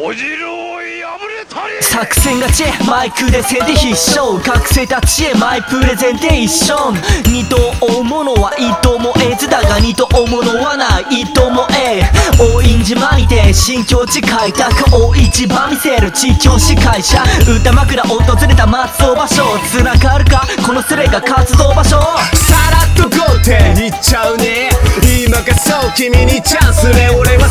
おじろを破れたり。作戦勝ちマイクで戦で必勝学生たちへマイプレゼンテーション二度追うものは一度も得ずだが二度追うものはない一度もえ大陰島にて新境地開拓大一番見せる地境司会者歌枕訪れた松尾場所繋がるかこのスレが活動場所さらっとゴーテ。ンいっちゃうね。今がそう君にチャンス。ね俺は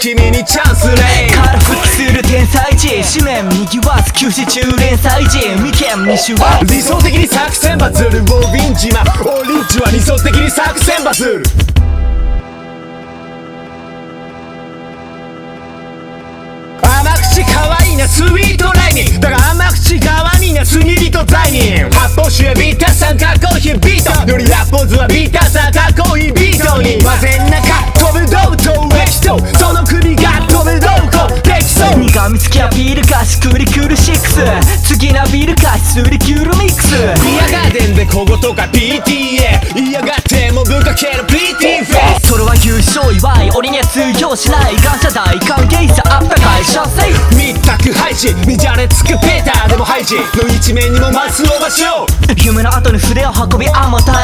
君にチャンスね。から復帰する天才児紙面右わず休止中連載時眉間に手話理想的に作戦バズるボビン島オリンジは理想的に作戦バズる。甘口可愛いなスイートライミングだが甘口側にな杉人罪人発泡酒はビーターさんかっこいいビート。よりラッポーズはビーターさんそう苦味つきはビールかしくりクール6次なビールかしすりキュールミックス。ビアガーデンで小言が PTA 嫌がってもぶかける PT フェイス。それは優勝祝い俺には通用しない感謝大歓迎さあったかい社製密宅配信見じゃれつくペーターでも配信の一面にもマスオバショー夢の後に筆を運びあまたい